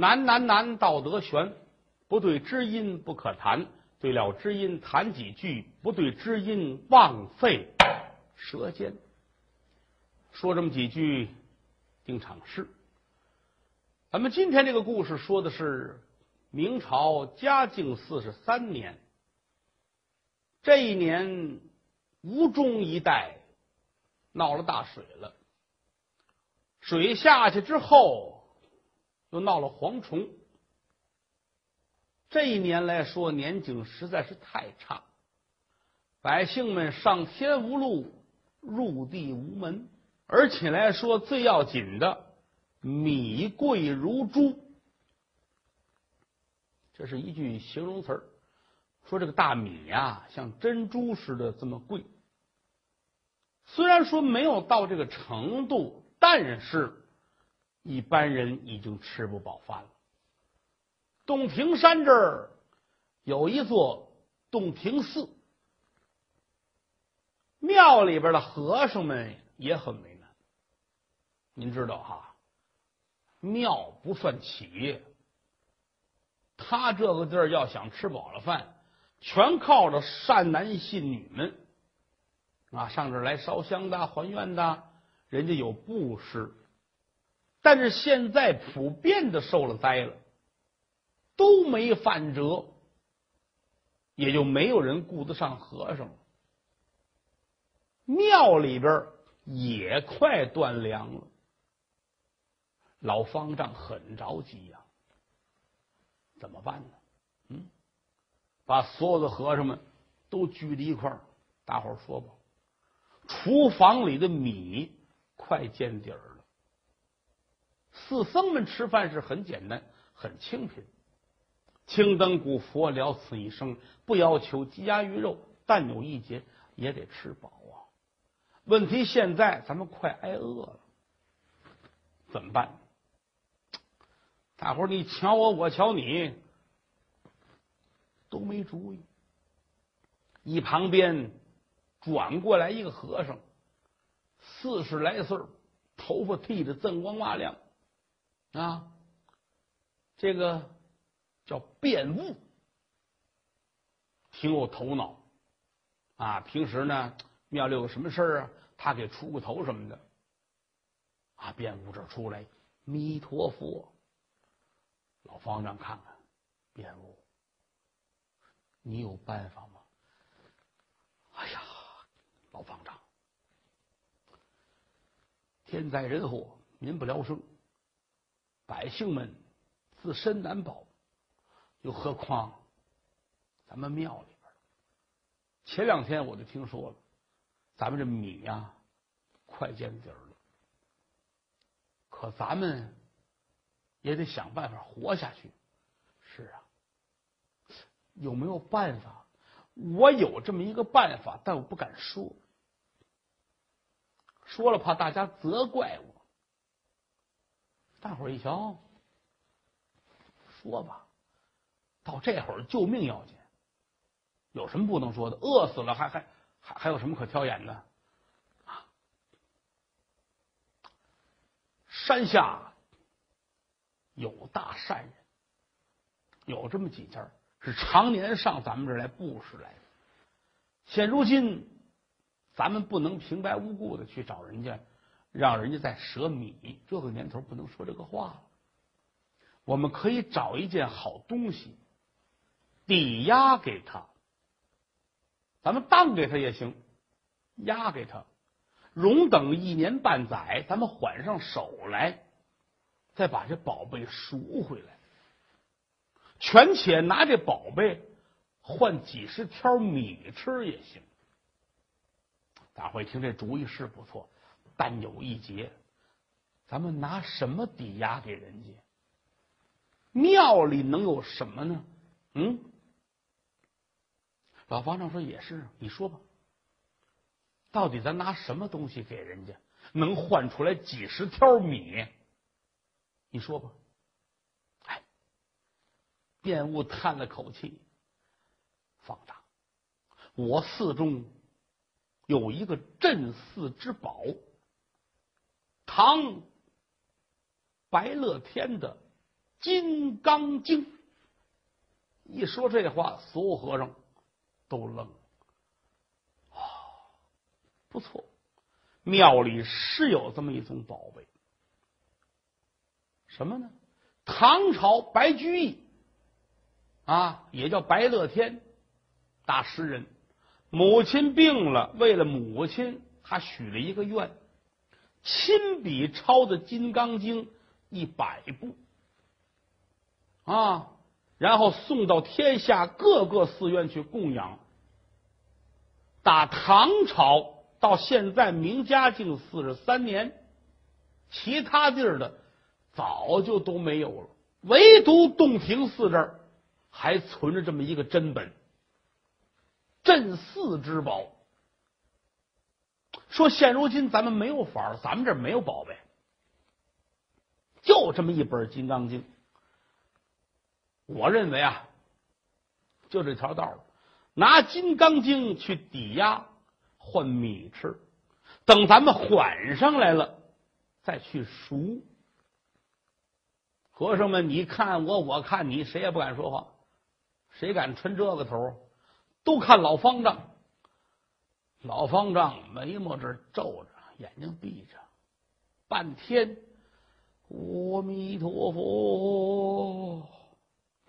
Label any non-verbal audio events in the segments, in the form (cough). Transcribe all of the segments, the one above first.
难难难，道德悬，不对知音不可谈。对了知音谈几句，不对知音枉费舌尖。说这么几句定场诗。咱们今天这个故事说的是明朝嘉靖四十三年，这一年吴中一带闹了大水了，水下去之后又闹了蝗虫。这一年来说，年景实在是太差，百姓们上天无路，入地无门，而且来说最要紧的，米贵如珠，这是一句形容词儿，说这个大米呀，像珍珠似的这么贵。虽然说没有到这个程度，但是一般人已经吃不饱饭了。洞庭山这儿有一座洞庭寺，庙里边的和尚们也很为难。您知道哈，庙不算企业，他这个地儿要想吃饱了饭，全靠着善男信女们啊，上这来烧香的、还愿的，人家有布施。但是现在普遍的受了灾了。都没饭辙，也就没有人顾得上和尚了。庙里边也快断粮了，老方丈很着急呀，怎么办呢？嗯，把所有的和尚们都聚在一块儿，大伙儿说吧，厨房里的米快见底儿了。四僧们吃饭是很简单，很清贫。青灯古佛了此一生，不要求鸡鸭鱼肉，但有一节也得吃饱啊。问题现在咱们快挨饿了，怎么办？大伙儿你瞧我，我瞧你，都没主意。一旁边转过来一个和尚，四十来岁，头发剃的锃光瓦亮啊，这个。叫辩悟，挺有头脑啊！平时呢，庙里有什么事儿啊，他给出个头什么的啊。辩悟这出来，弥陀佛，老方丈看看，辩悟，你有办法吗？哎呀，老方丈，天灾人祸，民不聊生，百姓们自身难保。又何况，咱们庙里边前两天我就听说了，咱们这米呀，快见底儿了。可咱们也得想办法活下去。是啊，有没有办法？我有这么一个办法，但我不敢说，说了怕大家责怪我。大伙儿一瞧，说吧。到这会儿救命要紧，有什么不能说的？饿死了还还还还有什么可挑眼的？啊！山下有大善人，有这么几家是常年上咱们这儿来布施来的。现如今咱们不能平白无故的去找人家，让人家再舍米。这个年头不能说这个话。我们可以找一件好东西。抵押给他，咱们当给他也行，押给他，容等一年半载，咱们缓上手来，再把这宝贝赎回来。权且拿这宝贝换几十条米吃也行。大伙一听这主意是不错，但有一劫，咱们拿什么抵押给人家？庙里能有什么呢？嗯？老方丈说：“也是，你说吧，到底咱拿什么东西给人家，能换出来几十条米？你说吧。”哎，辩悟叹了口气：“方丈，我寺中有一个镇寺之宝，唐白乐天的金刚经。一说这话，所有和尚都愣了。啊，不错，庙里是有这么一种宝贝，什么呢？唐朝白居易啊，也叫白乐天，大诗人。母亲病了，为了母亲，他许了一个愿，亲笔抄的《金刚经》一百部啊。然后送到天下各个寺院去供养。打唐朝到现在，明嘉靖四十三年，其他地儿的早就都没有了，唯独洞庭寺这儿还存着这么一个真本，镇寺之宝。说现如今咱们没有法儿，咱们这没有宝贝，就这么一本《金刚经》。我认为啊，就这条道拿《金刚经》去抵押换米吃，等咱们缓上来了再去赎。和尚们，你看我，我看你，谁也不敢说话，谁敢抻这个头？都看老方丈。老方丈眉毛这皱着，眼睛闭着，半天，阿弥陀佛。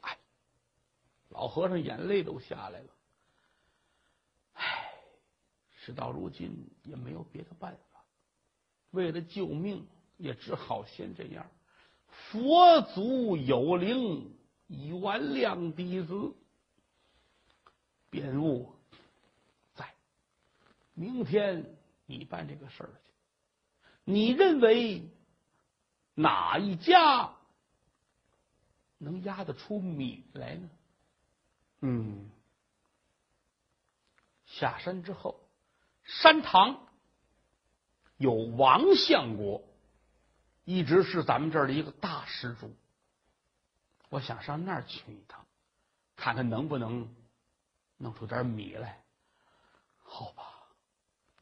哎老和尚眼泪都下来了，哎，事到如今也没有别的办法，为了救命，也只好先这样。佛祖有灵，原谅弟子。便悟，明天你办这个事儿去。你认为哪一家能压得出米来呢？嗯，下山之后，山堂有王相国，一直是咱们这儿的一个大施主。我想上那儿去一趟，看看能不能弄出点米来。好吧，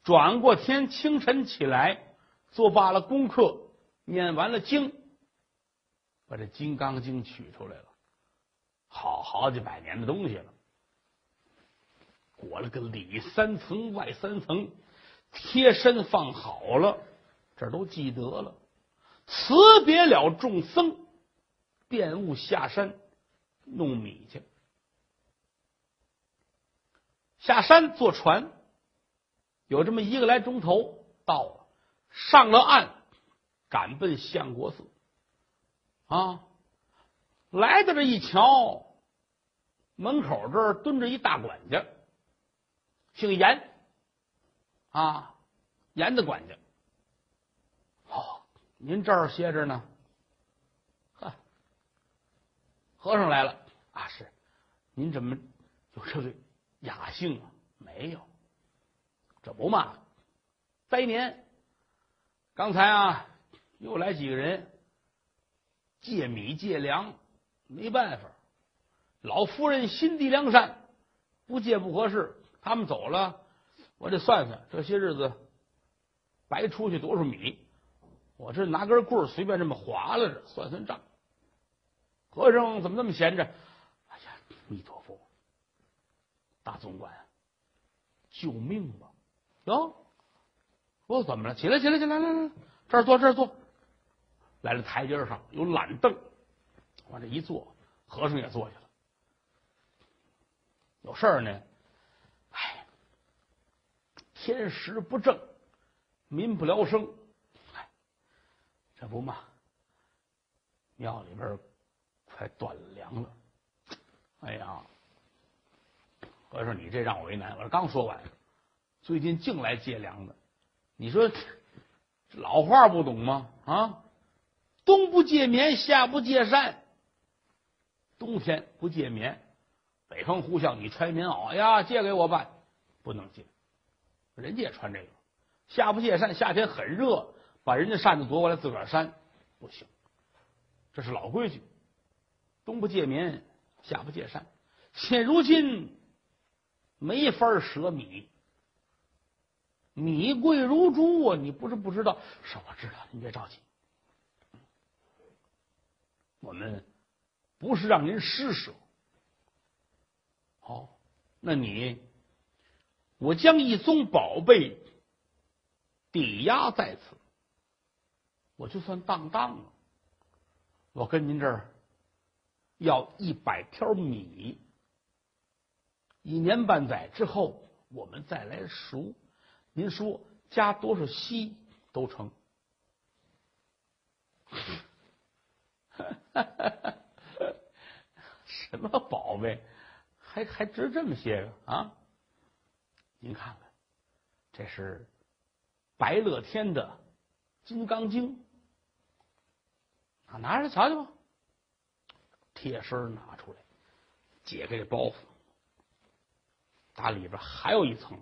转过天清晨起来，做罢了功课，念完了经，把这《金刚经》取出来了。好好几百年的东西了，裹了个里三层外三层，贴身放好了，这都记得了。辞别了众僧，便悟下山弄米去。下山坐船，有这么一个来钟头到了，上了岸，赶奔相国寺啊。来到这一瞧，门口这儿蹲着一大管家，姓严，啊，严的管家。哦，您这儿歇着呢？呵，和尚来了啊！是，您怎么有这个雅兴啊？没有，这不嘛，灾年，刚才啊，又来几个人借米借粮。没办法，老夫人心地良善，不借不合适。他们走了，我得算算这些日子白出去多少米。我这拿根棍儿随便这么划拉着，算算账。和尚怎么那么闲着？哎呀，弥陀佛，大总管，救命吧！哟，我怎么了？起来，起来，起来，来来，这儿坐，这儿坐。来了台阶上有懒凳。往这一坐，和尚也坐下了。有事儿呢，哎，天时不正，民不聊生，哎，这不嘛，庙里边快断粮了。哎呀，和尚，你这让我为难。我说刚说完，最近净来借粮的，你说老话不懂吗？啊，冬不借棉，夏不借扇。冬天不借棉，北风呼啸，你穿棉袄，哎呀，借给我吧，不能借，人家也穿这个。夏不借扇，夏天很热，把人家扇子夺过来自个儿扇，不行，这是老规矩。冬不借棉，夏不借扇，现如今没法舍米，米贵如珠啊！你不是不知道，是我知道，你别着急，我们。不是让您施舍。好，那你，我将一宗宝贝抵押在此，我就算当当了。我跟您这儿要一百条米，一年半载之后我们再来赎。您说加多少息都成。(laughs) 什么宝贝，还还值这么些个啊？您看看，这是白乐天的《金刚经》，啊，拿出来瞧瞧吧。贴身拿出来，解开这包袱，打里边还有一层，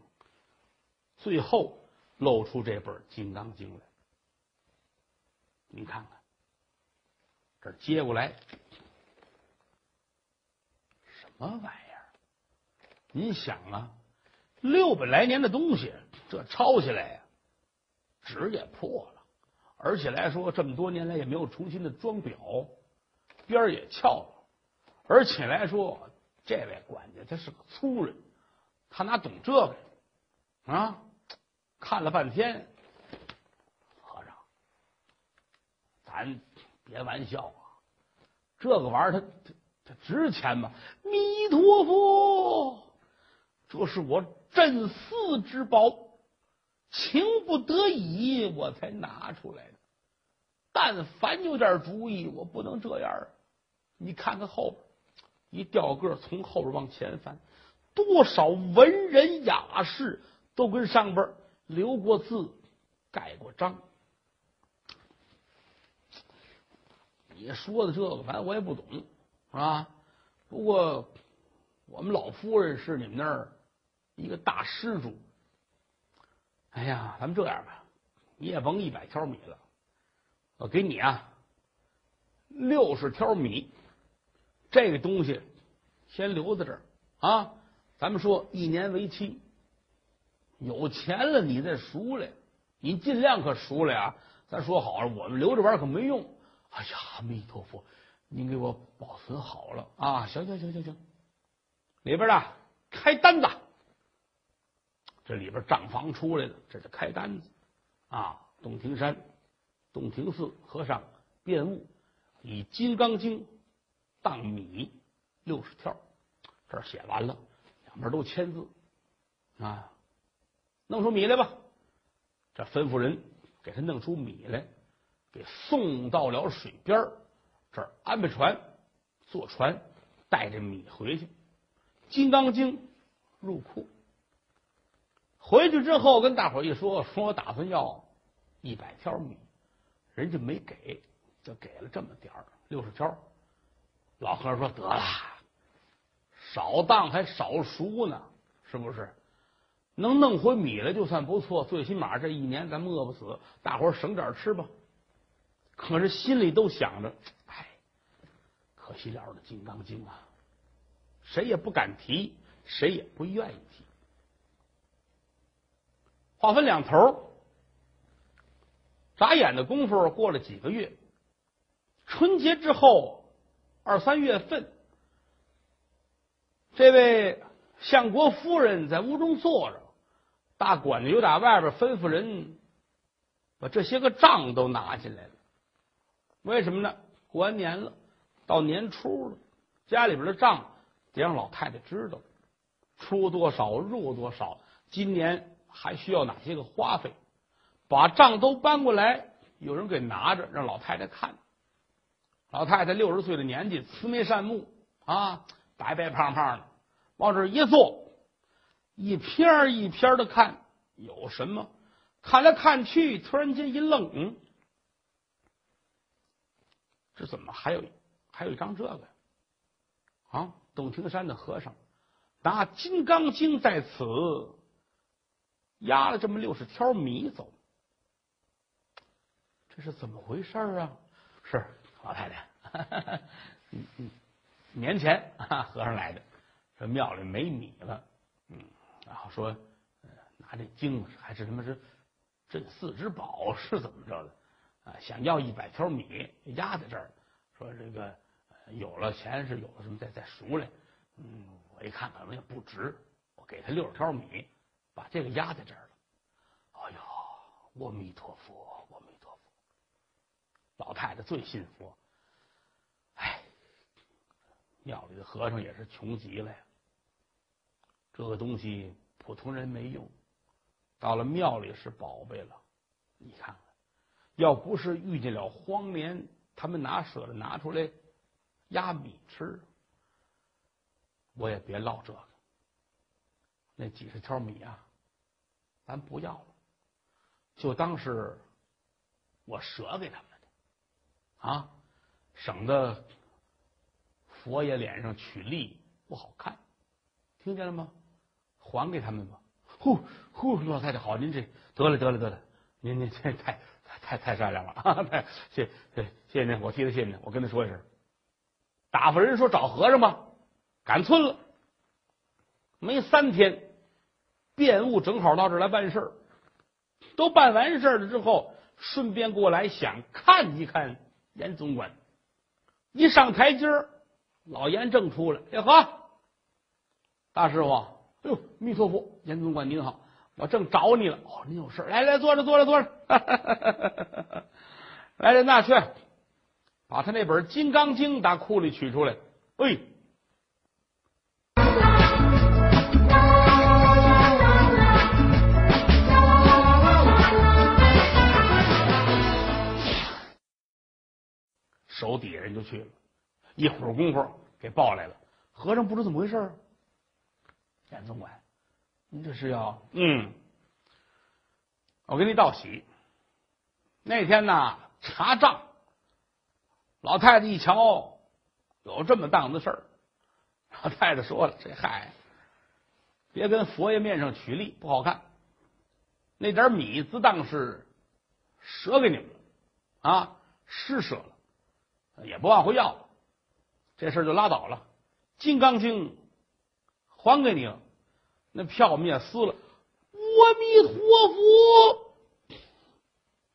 最后露出这本《金刚经》来。您看看，这接过来。什么玩意儿？您想啊，六百来年的东西，这抄起来呀，纸也破了，而且来说这么多年来也没有重新的装裱，边儿也翘了，而且来说这位管家他是个粗人，他哪懂这个啊？看了半天，和尚，咱别玩笑啊，这个玩意儿它它。值钱吗？弥陀佛，这是我镇寺之宝，情不得已我才拿出来的。但凡有点主意，我不能这样。你看看后边，一掉个从后边往前翻，多少文人雅士都跟上边留过字、盖过章。你说的这个，反正我也不懂。啊，不过我们老夫人是你们那儿一个大施主。哎呀，咱们这样吧，你也甭一百条米了，我给你啊六十条米，这个东西先留在这儿啊。咱们说一年为期，有钱了你再赎来，你尽量可赎来啊。咱说好了，我们留着玩可没用。哎呀，阿弥陀佛。您给我保存好了啊！行行行行行，里边的开单子，这里边账房出来了，这是开单子啊！洞庭山洞庭寺和尚变物以《金刚经》当米六十条，这儿写完了，两边都签字啊！弄出米来吧！这吩咐人给他弄出米来，给送到了水边儿。这儿安排船，坐船带着米回去，《金刚经》入库。回去之后跟大伙一说，说我打算要一百条米，人家没给，就给了这么点儿六十条。老和尚说：“得了，少当还少赎呢，是不是？能弄回米来就算不错，最起码这一年咱们饿不死，大伙省点吃吧。”可是心里都想着。可惜了的《金刚经》啊，谁也不敢提，谁也不愿意提。话分两头，眨眼的功夫过了几个月，春节之后二三月份，这位相国夫人在屋中坐着，大管家又打外边吩咐人把这些个账都拿进来了。为什么呢？过完年了。到年初了，家里边的账得让老太太知道，出多少入多少，今年还需要哪些个花费，把账都搬过来，有人给拿着，让老太太看。老太太六十岁的年纪，慈眉善目啊，白白胖胖的，往这一坐，一篇一篇的看，有什么？看来看去，突然间一愣，嗯这怎么还有？还有一张这个啊，洞庭山的和尚拿《金刚经》在此压了这么六十条米走，这是怎么回事啊？是老太太，(laughs) 嗯嗯，年前和尚来的，这庙里没米了，然后说拿这经还是他妈是镇寺之宝是怎么着的啊？想要一百条米压在这儿，说这个。有了钱是有了什么再再赎来。嗯，我一看可能也不值，我给他六十条米，把这个压在这儿了。哎呦，阿弥陀佛，阿弥陀佛！老太太最信佛。哎，庙里的和尚也是穷极了呀。这个东西普通人没用，到了庙里是宝贝了。你看看，要不是遇见了荒年，他们哪舍得拿出来压米吃？我也别唠这个。那几十条米啊，咱不要了，就当是我舍给他们的啊，省得佛爷脸上取利不好看。听见了吗？还给他们吧。呼呼，老太太好，您这得了得了得了。您您这太太太善良了 (laughs) 啊！太谢谢谢谢您，我替他谢谢您。我跟他说一声，打发人说找和尚吧，赶村了。没三天，辩务正好到这儿来办事儿，都办完事儿了之后，顺便过来想看一看严总管。一上台阶儿，老严正出来，哎呵，大师傅，哎呦，弥陀佛，严总管您好。我正找你了，哦，您有事来来坐着坐着坐着，(laughs) 来人呐，去把他那本《金刚经》打库里取出来。哎，手底下人就去了，一会儿功夫给抱来了。和尚不知怎么回事，严总管。您这是要嗯，我给你道喜。那天呢查账，老太太一瞧有这么档子事儿，老太太说了：“这嗨，别跟佛爷面上取利，不好看。那点米自当是舍给你们了啊，施舍了，也不往回要了。这事儿就拉倒了。金刚经还给你了。”那票我们也撕了，阿弥陀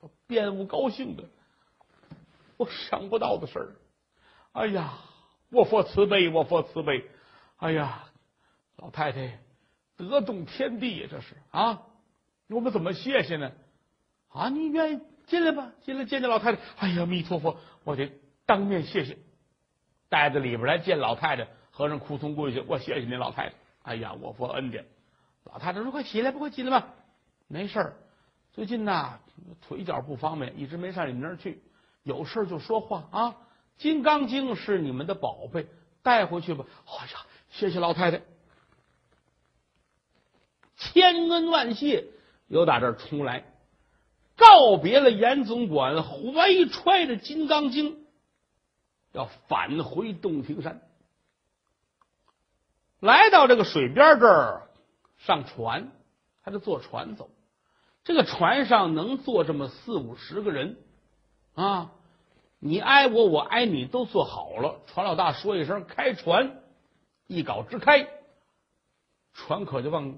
佛！辩务高兴的，我想不到的事儿。哎呀，我佛慈悲，我佛慈悲！哎呀，老太太得动天地呀，这是啊！我们怎么谢谢呢？啊，你愿意进来吧？进来见见老太太。哎呀，弥陀佛，我得当面谢谢。带着里边来见老太太，和尚哭从跪下，我谢谢您老太太。哎呀，我佛恩典！老太太说：“快起来，不快起来吧？没事儿，最近呐腿脚不方便，一直没上你们那儿去。有事就说话啊！《金刚经》是你们的宝贝，带回去吧。”哎呀，谢谢老太太，千恩万谢，又打这儿出来，告别了严总管，怀揣着《金刚经》，要返回洞庭山。来到这个水边这儿。上船，还得坐船走。这个船上能坐这么四五十个人啊！你挨我，我挨你，都坐好了。船老大说一声开船，一搞直开，船可就往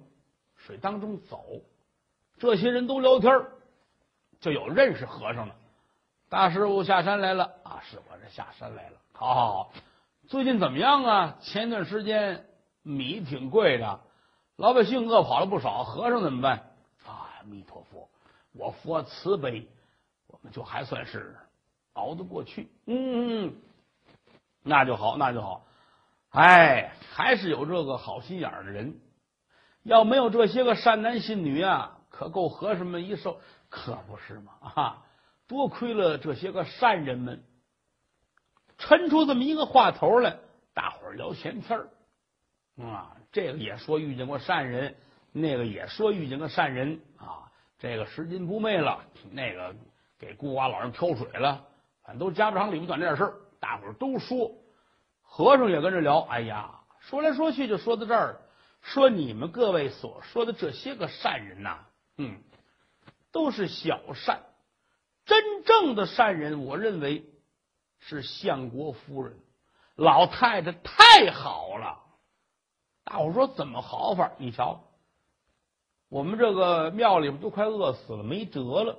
水当中走。这些人都聊天，就有认识和尚的。大师傅下山来了啊！是我这下山来了。好好好，最近怎么样啊？前段时间米挺贵的。老百姓饿跑了不少，和尚怎么办？啊，阿弥陀佛，我佛慈悲，我们就还算是熬得过去。嗯嗯，那就好，那就好。哎，还是有这个好心眼的人。要没有这些个善男信女啊，可够和尚们一受。可不是嘛啊！多亏了这些个善人们，抻出这么一个话头来，大伙儿聊闲天儿。啊，这个也说遇见过善人，那个也说遇见个善人啊。这个拾金不昧了，那个给孤寡老人挑水了，反正都家不长里不短这点事儿，大伙都说。和尚也跟着聊，哎呀，说来说去就说到这儿，说你们各位所说的这些个善人呐，嗯，都是小善，真正的善人，我认为是相国夫人，老太太太好了。大伙说怎么好法？你瞧，我们这个庙里边都快饿死了，没辙了。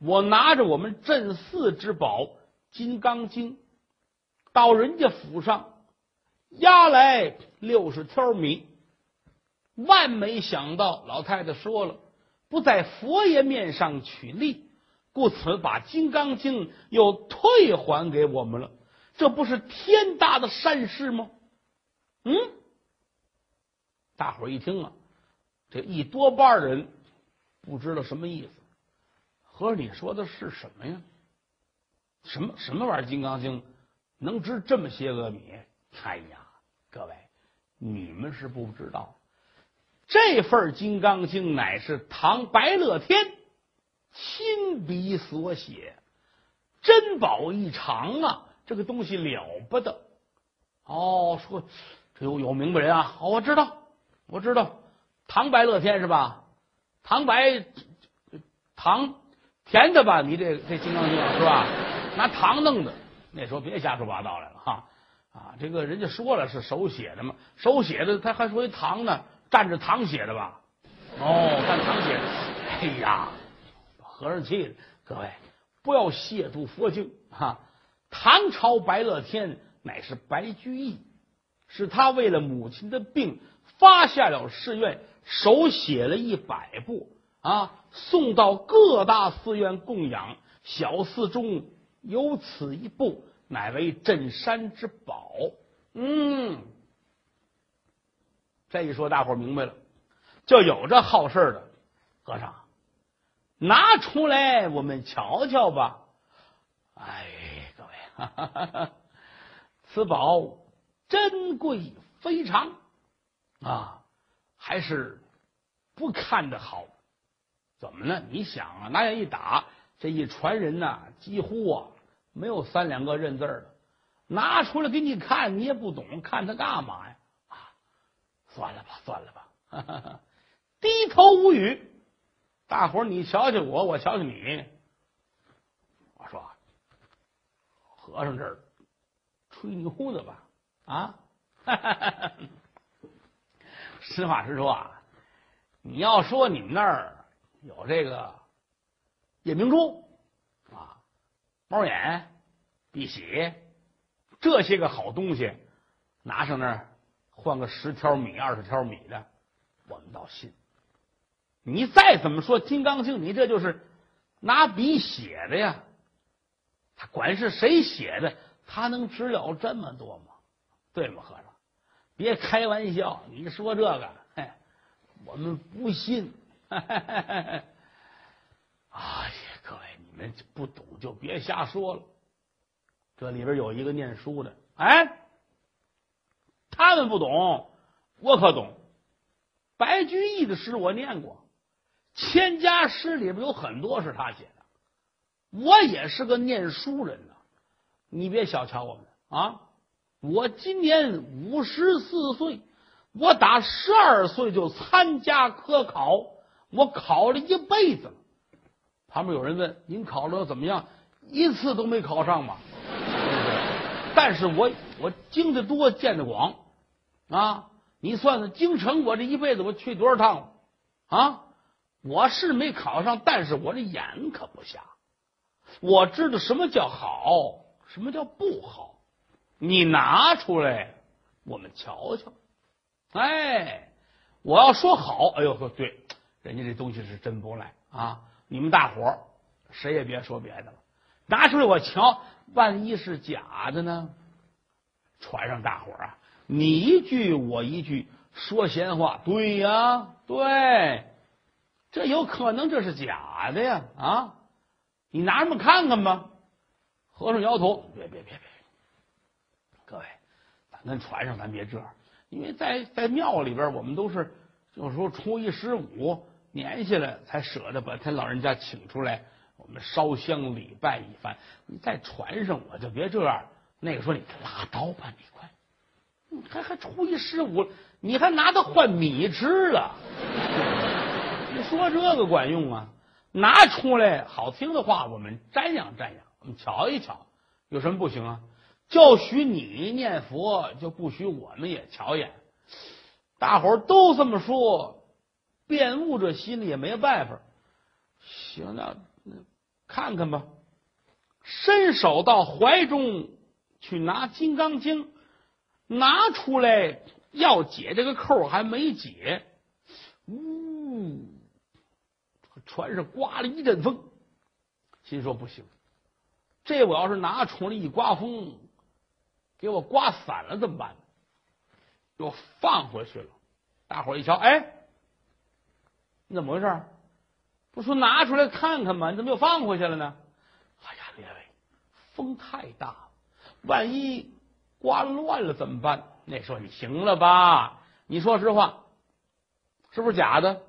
我拿着我们镇寺之宝《金刚经》，到人家府上押来六十条米。万没想到，老太太说了，不在佛爷面上取利，故此把《金刚经》又退还给我们了。这不是天大的善事吗？嗯，大伙一听啊，这一多半人不知道什么意思。和尚，你说的是什么呀？什么什么玩意儿？《金刚经》能值这么些个米？哎呀，各位，你们是不知道。这份《金刚经》乃是唐白乐天亲笔所写，珍宝异常啊！这个东西了不得。哦，说这有有明白人啊！哦，我知道，我知道，唐白乐天是吧？唐白唐甜的吧？你这这《金刚经》是吧？拿糖弄的，那时候别瞎说八道来了哈！啊，这个人家说了是手写的嘛，手写的他还说一糖呢。蘸着糖写的吧？哦，蘸糖写的。哎呀，和尚气的！各位不要亵渎佛经哈！唐朝白乐天乃是白居易，是他为了母亲的病发下了誓愿，手写了一百部啊，送到各大寺院供养。小寺中有此一部，乃为镇山之宝。嗯。这一说，大伙明白了，就有这好事的和尚，拿出来我们瞧瞧吧。哎，各位，哈哈哈哈此宝珍贵非常啊，还是不看的好。怎么呢？你想啊，拿眼一打，这一传人呐，几乎啊没有三两个认字的。拿出来给你看，你也不懂，看他干嘛呀？啊算了吧，算了吧，哈哈哈低头无语。大伙儿，你瞧瞧我，我瞧瞧你。我说，和尚这儿吹牛的吧？啊，哈哈哈哈实话实说啊，你要说你们那儿有这个夜明珠啊、猫眼、碧玺这些个好东西，拿上那儿。换个十条米、二十条米的，我们倒信。你再怎么说《金刚经》，你这就是拿笔写的呀。他管是谁写的，他能值了这么多吗？对吗，和尚？别开玩笑，你说这个，嘿，我们不信。(laughs) 哎呀，各位，你们不懂就别瞎说了。这里边有一个念书的，哎。他们不懂，我可懂。白居易的诗我念过，《千家诗》里边有很多是他写的。我也是个念书人呐，你别小瞧我们啊！我今年五十四岁，我打十二岁就参加科考，我考了一辈子了。旁边有人问：“您考的怎么样？一次都没考上吗？”但是我我经的多，见的广。啊，你算算京城，我这一辈子我去多少趟了？啊，我是没考上，但是我这眼可不瞎，我知道什么叫好，什么叫不好。你拿出来，我们瞧瞧。哎，我要说好，哎呦呵，对，人家这东西是真不赖啊！你们大伙儿谁也别说别的了，拿出来我瞧，万一是假的呢？传上大伙儿啊！你一句我一句说闲话，对呀，对，这有可能这是假的呀啊！你拿什么看看吧？和尚摇头，别别别别！各位，咱跟船上咱别这样，因为在在庙里边，我们都是有时候初一十五年下来才舍得把他老人家请出来，我们烧香礼拜一番。你在船上我就别这样，那个说你拉倒吧，你快。你还还初一十五，你还拿它换米吃了？你说这个管用啊？拿出来好听的话，我们瞻仰瞻仰，我们瞧一瞧，有什么不行啊？就许你念佛，就不许我们也瞧眼。大伙儿都这么说，辩悟者心里也没办法。行，那看看吧。伸手到怀中去拿《金刚经》，拿出来要解这个扣还没解，呜，船上刮了一阵风，心说不行，这我要是拿出来一刮风，给我刮散了怎么办？又放回去了。大伙一瞧，哎，你怎么回事？不说拿出来看看吗？你怎么又放回去了呢？哎呀，列位，风太大了，万一刮乱了怎么办？那说你行了吧？你说实话，是不是假的？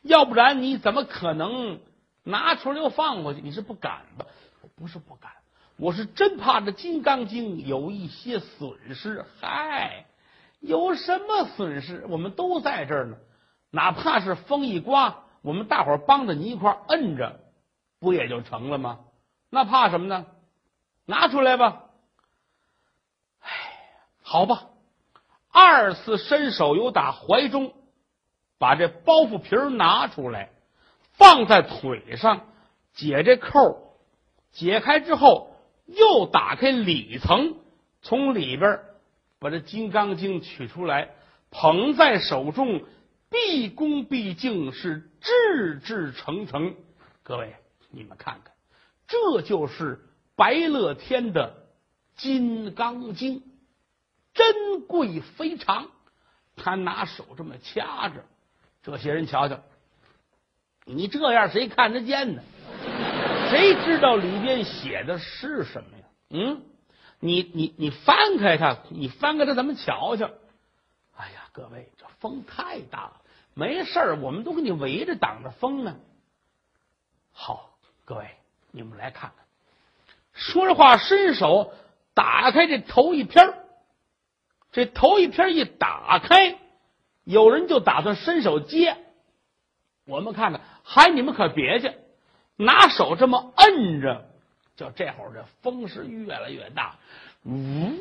要不然你怎么可能拿出来又放回去？你是不敢吧？我不是不敢，我是真怕这《金刚经》有一些损失。嗨，有什么损失？我们都在这儿呢，哪怕是风一刮。我们大伙儿帮着你一块摁着，不也就成了吗？那怕什么呢？拿出来吧。哎，好吧。二次伸手又打怀中把这包袱皮儿拿出来，放在腿上，解这扣，解开之后又打开里层，从里边把这《金刚经》取出来，捧在手中。毕恭毕敬，是志志诚诚。各位，你们看看，这就是白乐天的《金刚经》，珍贵非常。他拿手这么掐着，这些人瞧瞧，你这样谁看得见呢？谁知道里边写的是什么呀？嗯，你你你翻开它，你翻开它，咱们瞧瞧。哎呀，各位，这风太大了。没事，我们都给你围着挡着风呢。好，各位，你们来看看。说着话，伸手打开这头一篇这头一篇一打开，有人就打算伸手接。我们看看，还你们可别去，拿手这么摁着，就这会儿这风是越来越大，呜，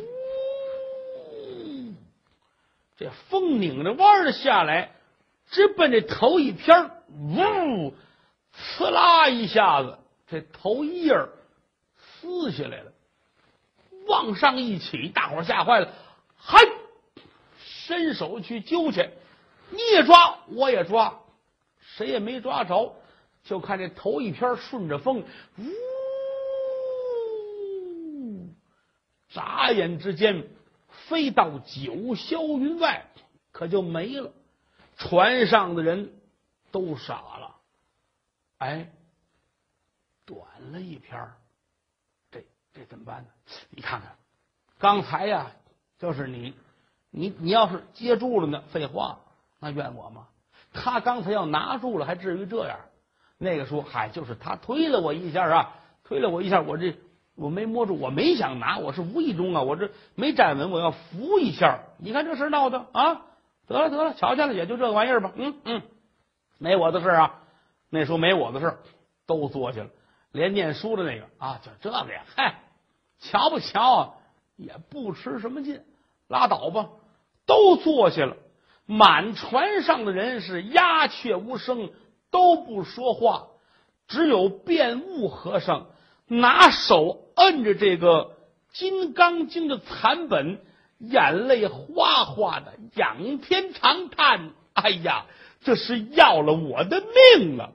这风拧着弯的下来。直奔这头一片呜，呲啦一下子，这头一页撕下来了，往上一起，大伙吓坏了，嗨，伸手去揪去，你也抓，我也抓，谁也没抓着，就看这头一片顺着风，呜，眨眼之间飞到九霄云外，可就没了。船上的人都傻了，哎，短了一篇这这怎么办呢？你看看，刚才呀，就是你，你你要是接住了呢，废话，那怨我吗？他刚才要拿住了，还至于这样？那个说，嗨，就是他推了我一下啊，推了我一下，我这我没摸住，我没想拿，我是无意中啊，我这没站稳，我要扶一下。你看这事闹的啊！得了得了，瞧见了，也就这个玩意儿吧。嗯嗯，没我的事啊。那时候没我的事都坐下了。连念书的那个啊，就这个呀，嗨，瞧不瞧啊？也不吃什么劲，拉倒吧。都坐下了。满船上的人是鸦雀无声，都不说话。只有辩悟和尚拿手摁着这个《金刚经》的残本。眼泪哗哗的，仰天长叹：“哎呀，这是要了我的命了！”